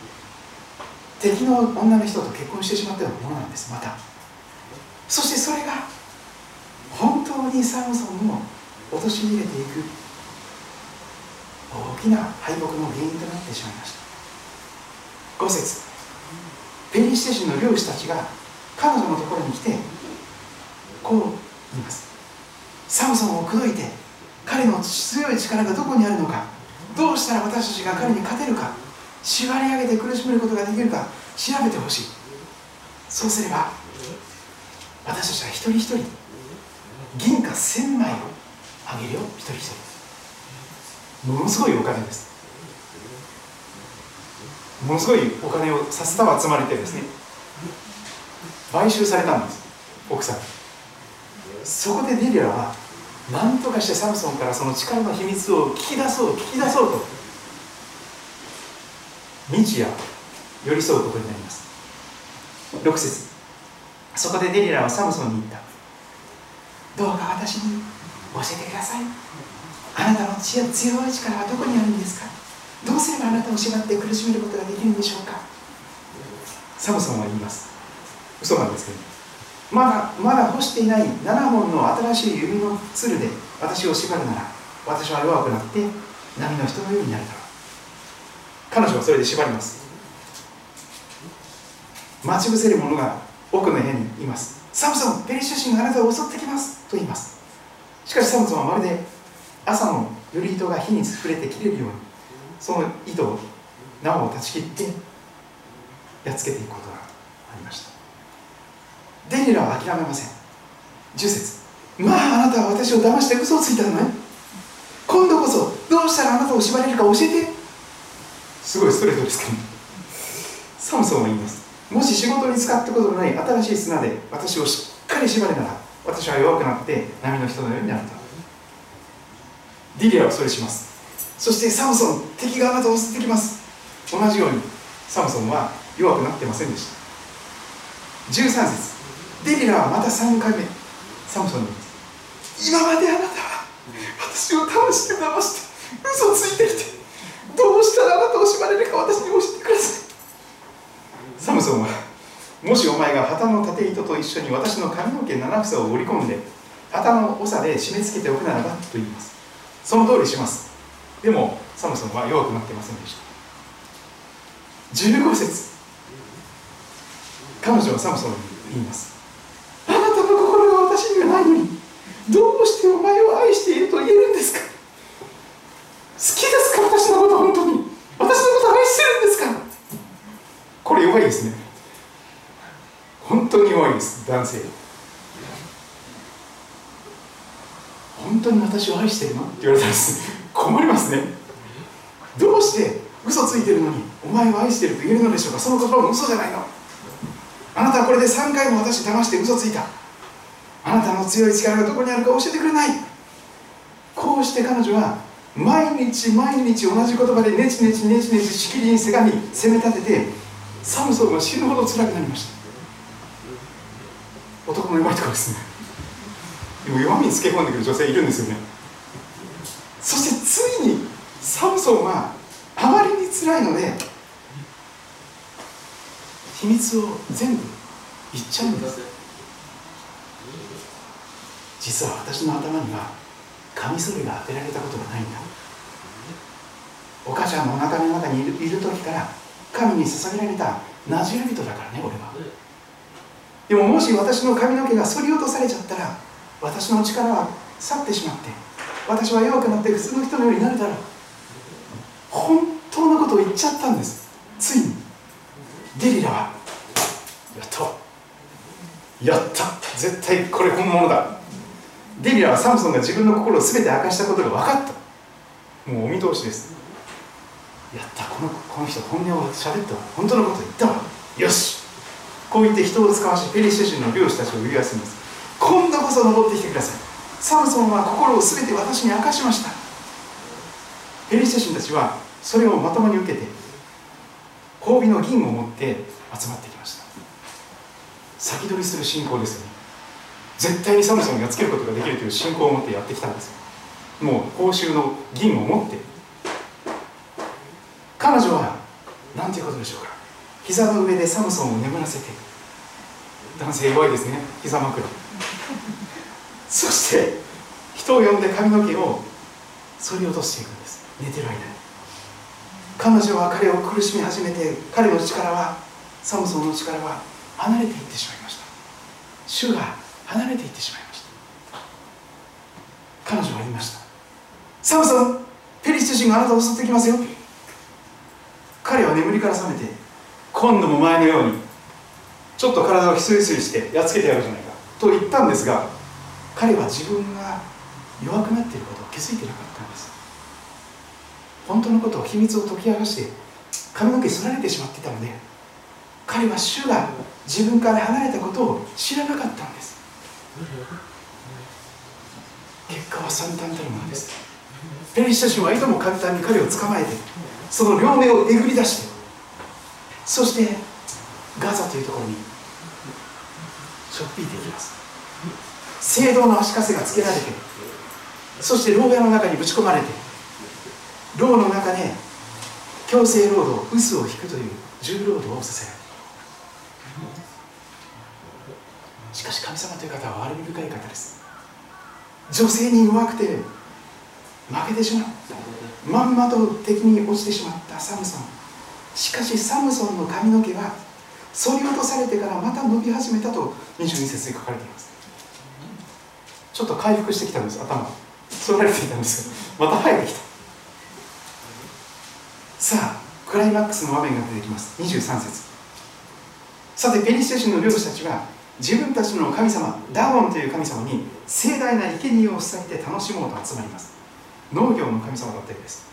敵の女の人と結婚してしまったようなものなんですまた。そしてそれが本当にサムソンを陥れていく大きな敗北の原因となってしまいました。5節ペリシテ人の漁師たちが彼女のところに来てこう言います。サムソンを口説いて彼の強い力がどこにあるのかどうしたら私たちが彼に勝てるか縛り上げて苦しめることができるか調べてほしい。そうすれば私たちは一人一人銀貨1000枚をあげるよ。一人一人。ものすごいお金です。ものすごいお金をさせた集まれてですね買収されたんです奥さん。そこでデリラは何とかしてサムソンからその力の秘密を聞き出そう聞き出そうと日夜寄り添うことになります。6節。そこでデリラはサムソンに言った。どうか私に教えてください。あなたの強い力はどこにあるんですか。どうすればあなたを縛って苦しめることができるんでしょうか。サムソンは言います。嘘なんですけど。まだまだ干していない7本の新しい指のつるで私を縛るなら私は弱くなって波の人のようになるだろう。彼女はそれで縛ります。待ち伏せる者が奥の部屋にいます。サムソンペリシテ人があなたを襲ってきますと言います。しかしサムソンはまるで朝の頼糸が火に触れて切れるようにその糸を縄を断ち切ってやっつけていくことがありました。デリラは諦めません。10節まああなたは私を騙して嘘をついたのね。今度こそどうしたらあなたを縛れるか教えて。すごいストレートですけどサムソンは言います。もし仕事に使ったことのない新しい砂で私をしっかり縛るなら私は弱くなって波の人のようになると。ディリアはそれします。そしてサムソン敵があなたを襲ってきます。同じようにサムソンは弱くなってませんでした。13節。デリラはまた3回目。サムソンに今まであなたは私を騙して騙して嘘ついてきてどうしたらあなたを縛れるか私に教えてください。サムソンはもしお前が旗の縦糸と一緒に私の髪の毛七房を織り込んで旗の長で締め付けておくならばと言います。その通りします。でもサムソンは弱くなってませんでした。15節。彼女はサムソンに言います。あなたの心が私にはないのにどうしてお前を愛していると言えるんですか？好きですか？私のこと本当に。私のこと愛してるんですか？これ弱いですね。本当に弱いです男性本当に私を愛してるの？って言われたら困りますね。どうして嘘ついてるのにお前を愛してると言えるのでしょうか？その言葉も嘘じゃないの。あなたはこれで3回も私騙して嘘ついた。あなたの強い力がどこにあるか教えてくれない。こうして彼女は毎日毎日同じ言葉でネチネチネチネチしきりにせがみ責め立ててサムソンが死ぬほど辛くなりました。男の弱いところですね。でも弱みにつけ込んでくる女性いるんですよね。そしてついにサムソンはあまりに辛いので秘密を全部言っちゃうんです。実は私の頭にはカミソリが当てられたことがないんだ。お母ちゃんのお腹の中にいるいる時から神に捧げられたナジル人だからね俺は。でももし私の髪の毛が剃り落とされちゃったら私の力は去ってしまって私は弱くなって普通の人のようになるだろう本当のことを言っちゃったんです。ついに。デリラは。やったやった。絶対これ本物だ。デリラはサムソンが自分の心を全て明かしたことが分かった。もうお見通しです。やったこのこの人本音を喋った本当のこと言ったわ。よし。こう言って人を使わしペリシテ人の漁師たちを呼び出すんです。今度こそ登ってきてください。サムソンは心を全て私に明かしました。ペリシテ人たちはそれをまともに受けて褒美の銀を持って集まってきました。先取りする信仰ですよね。絶対にサムソンがつけることができるという信仰を持ってやってきたんですもう報酬の銀を持って彼女は何ていうことでしょうか。膝の上でサムソンを眠らせて。男性弱いですね。膝枕。そして人を呼んで髪の毛を剃り落としていくんです。寝てる間に。彼女は彼を苦しみ始めて彼の力はサムソンの力は離れていってしまいました。主が離れていってしまいました。彼女は言いましたサムソンペリシテ人があなたを襲ってきますよ。彼は眠りから覚めて今度も前のようにちょっと体をひすりすりしてやっつけてやるじゃないかと言ったんですが彼は自分が弱くなっていることを気づいてなかったんです。本当のことを秘密を解き明かして髪の毛剃られてしまっていたので彼は主が自分から離れたことを知らなかったんです。結果は惨憺たるものです。ペリシタ人はいとも簡単に彼を捕まえてその両目をえぐり出してそしてガザというところにしょっぴいていきます。聖堂の足かせがつけられてそして牢屋の中にぶち込まれて牢の中で強制労働渦を引くという重労働をさせる。しかし神様という方は悪み深い方です。女性に弱くて負けてしまう。まんまと敵に落ちてしまったサムソン。しかしサムソンの髪の毛は剃り落とされてからまた伸び始めたと22節に書かれています。ちょっと回復してきたんです頭。剃られていたんですけどまた生えてきた。さあクライマックスの場面が出てきます。23節。さてペリシテ人の漁師たちは自分たちの神様ダゴンという神様に盛大な生贄を捧げて楽しもうと集まります。農業の神様だったようです。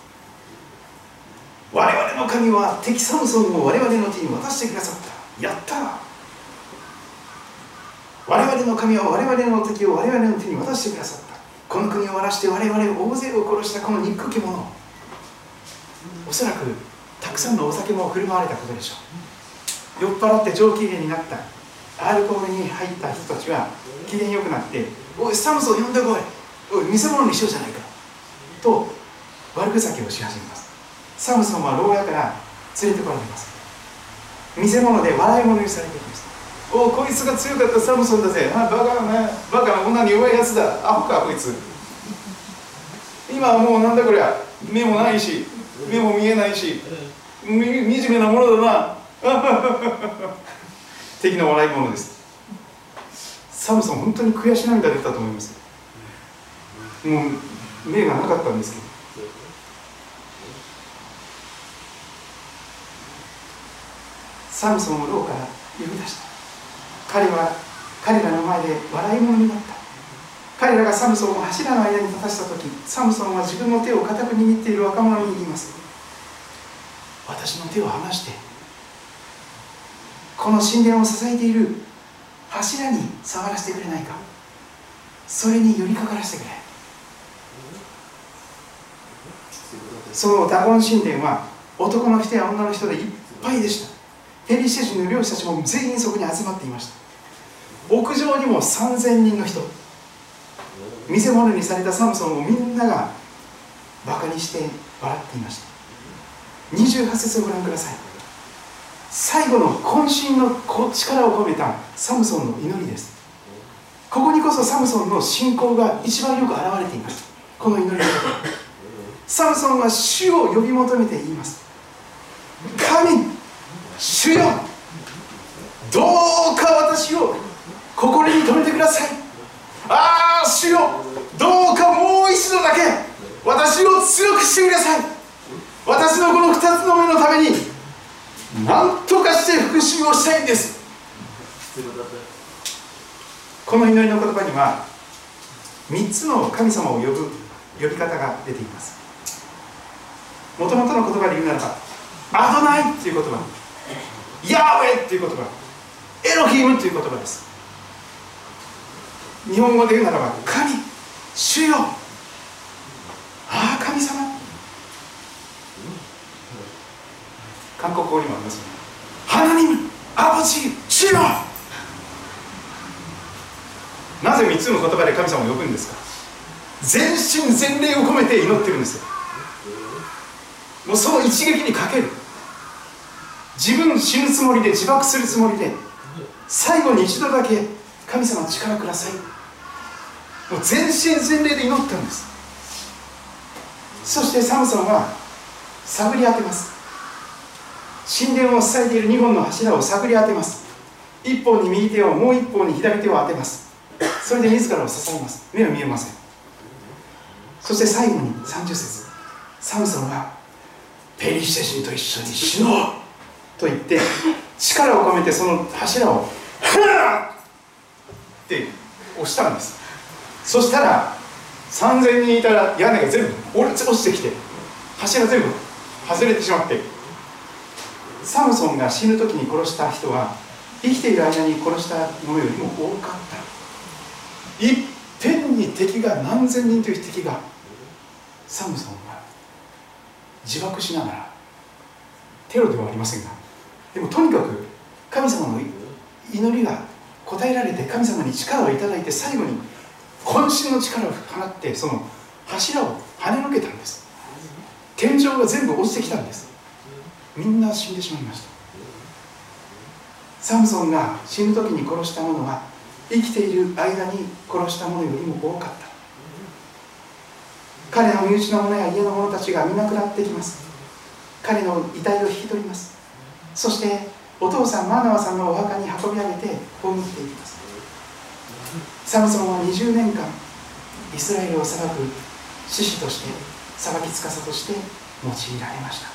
我々の神は敵サムソンを我々の手に渡してくださった。やった。我々の神は我々の敵を我々の手に渡してくださった。この国を荒らして我々大勢を殺したこの憎き者。おそらくたくさんのお酒も振る舞われたことでしょう。酔っ払って上機嫌になった。アルコールに入った人たちは機嫌よくなって「おいサムソン呼んでこい。おい見せ物にしようじゃないか。と悪ふざけをし始めます。サムソンは牢屋から連れてこられます。見せ物で笑い物にされていますおおこいつが強かった。サムソンだぜ。あバカなねバカな女に弱いやつだ。アホかこいつ。今はもうなんだこりゃ。目もないし目も見えないしみ惨めなものだな。敵の笑い物です。サムソン本当に悔し涙出たと思います。もう目がなかったんですけど。サムソンを牢から呼び出した。彼は彼らの前で笑い物になった。彼らがサムソンを柱の間に立たせた時サムソンは自分の手を固く握っている若者に言います。私の手を離してこの神殿を支えている柱に触らせてくれないか。それに寄りかからせてくれ。そのダゴン神殿は男の人や女の人でいっぱいでした。ペリシテ人の漁師たちも全員そこに集まっていました。屋上にも3000人の人。見せ物にされたサムソンをみんながバカにして笑っていました。28節をご覧ください。最後の渾身の力を込めたサムソンの祈りです。ここにこそサムソンの信仰が一番よく表れていますこの祈りのサムソンは主を呼び求めて言います。神主よ。どうか私を心に留めてください。ああ主よ。どうかもう一度だけ。私を強くしてください。私のこの2つの目のために何とかして復讐をしたいんです。この祈りの言葉には3つの神様を呼ぶ呼び方が出ています。もともとの言葉で言うならばアドナイっていう言葉。ヤーウェっていう言葉。エロヒムという言葉です。日本語で言うならば神主よ。ああ神様。韓国語にもありますね。花にアボジ主よ。なぜ3つの言葉で神様を呼ぶんですか？全身全霊を込めて祈ってるんですよ。もうその一撃にかける。自分死ぬつもりで自爆するつもりで最後に一度だけ神様力ください。もう全身全霊で祈ったんです。そしてサムソンは探り当てます。神殿を支えている2本の柱を探り当てます。一本に右手をもう一本に左手を当てます。それで自らを支えます。目は見えません。そして最後に30節。サムソンはペリシテ人と一緒に死のう。と言って力を込めてその柱をハッって押したんです。そしたら3000人いたら屋根が全部落ちてきて柱全部外れてしまってサムソンが死ぬ時に殺した人は生きている間に殺したものよりも多かった。いっぺんに敵が何千人という敵がサムソンが自爆しながらテロではありませんがでもとにかく神様の祈りが応えられて神様に力をいただいて最後に渾身の力を放ってその柱を跳ねのけたんです。天井が全部落ちてきたんです。みんな死んでしまいました。サムソンが死ぬ時に殺したものは生きている間に殺したものよりも多かった。彼の身内の者や家の者たちが見なくなっていきます。彼の遺体を引き取ります。そしてお父さんマナワさんのお墓に運び上げて葬っていきます。サムソンは20年間イスラエルを裁く獅子として裁き司として用いられました。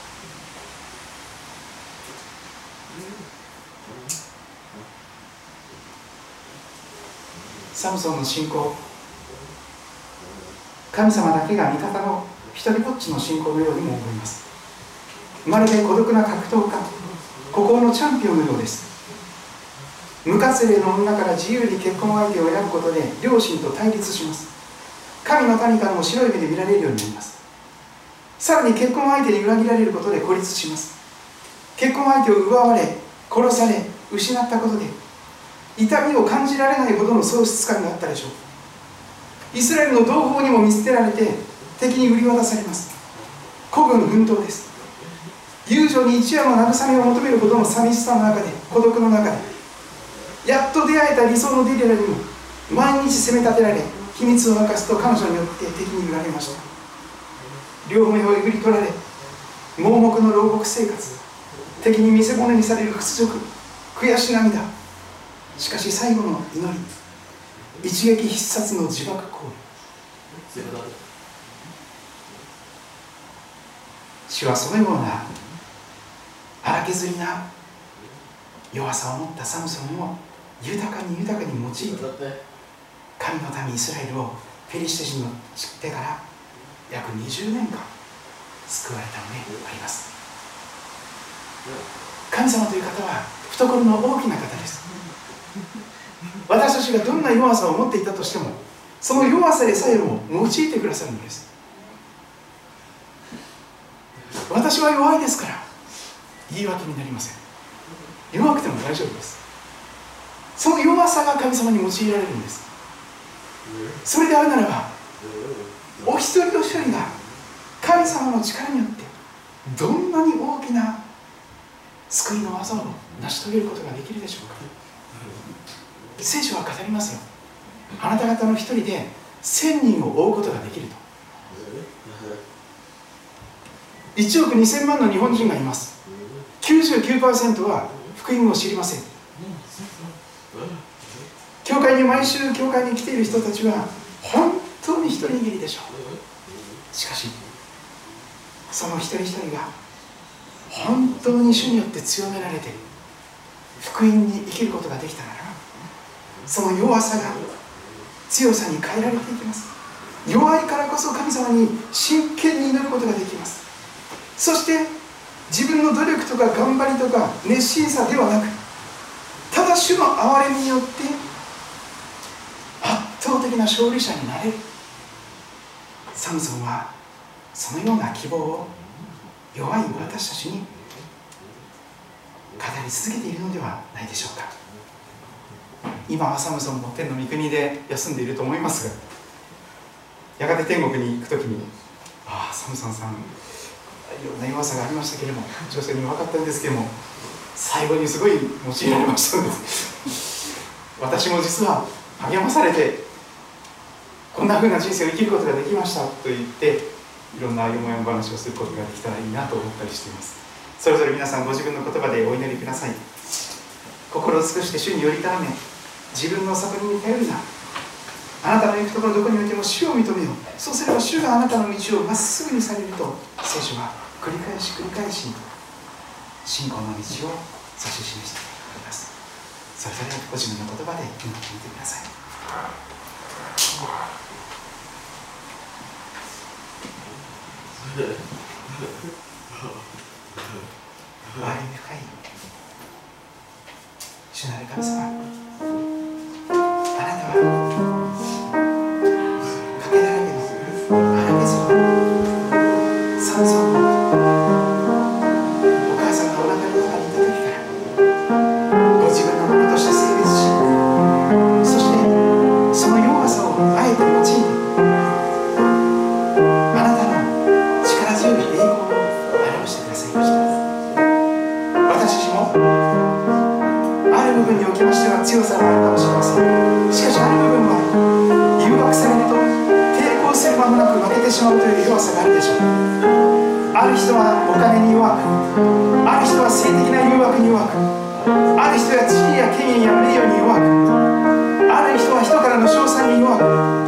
サムソンの信仰神様だけが味方の一人ぼっちの信仰のようにも思います。まるで孤独な格闘家孤高のチャンピオンのようです。無活例の女から自由に結婚相手を選ぶことで両親と対立します。神の民からも白い目で見られるようになります。さらに結婚相手に裏切られることで孤立します。結婚相手を奪われ殺され失ったことで痛みを感じられないほどの喪失感があったでしょう。イスラエルの同胞にも見捨てられて敵に売り渡されます。孤軍奮闘です。友情に一夜の慰めを求めるほどの寂しさの中で孤独の中でやっと出会えた理想のデリラにも毎日責め立てられ秘密を明かすと彼女によって敵に売られました。両目をえぐり取られ盲目の牢獄生活敵に見せ物にされる屈辱悔し涙。しかし最後の祈り。一撃必殺の自爆行為主はそのような荒削りな弱さを持ったサムソンを豊かに豊かに用いて神の民イスラエルをフェリシテ人の手から約20年間救われたのであります。神様という方は懐の大きな方です。私たちがどんな弱さを持っていたとしてもその弱さでさえも用いてくださるのです。私は弱いですから言い訳になりません。弱くても大丈夫です。その弱さが神様に用いられるんです。それであるならばお一人お一人が神様の力によってどんなに大きな救いの技を成し遂げることができるでしょうか。聖書は語りますよ。あなた方の一人で1000人を追うことができると。1億2000万の日本人がいます。99%は福音を知りません。教会に毎週教会に来ている人たちは本当に一握りでしょう。しかしその一人一人が本当に主によって強められて福音に生きることができたならその弱さが強さに変えられていきます。弱いからこそ神様に真剣に祈ることができます。そして自分の努力とか頑張りとか熱心さではなくただ主の憐れみによって圧倒的な勝利者になれる。サムソンはそのような希望を弱い私たちに語り続けているのではないでしょうか。今はサムソンも天の御国で休んでいると思いますがやがて天国に行く時にああサムソンさんいろんな弱さがありましたけれども女性に分かったんですけれども最後にすごい用いられましたので私も実は励まされてこんな風な人生を生きることができましたと言っていろんなよもやま話をすることができたらいいなと思ったりしています。それぞれ皆さんご自分の言葉でお祈りください。心を尽くして主により頼め自分の悟りに頼るな。あなたの行くところどこにおいても主を認めよう。そうすれば主があなたの道をまっすぐにされると聖書は繰り返し繰り返し信仰の道を指し示しております。それぞれご自分の言葉で祈ってみてください。愛深い。主なる神様あまうという弱さがあるでしょうある人はお金に弱くある人は性的な誘惑に弱くある人は地位や権威や名誉に弱くある人は人からの称賛に弱く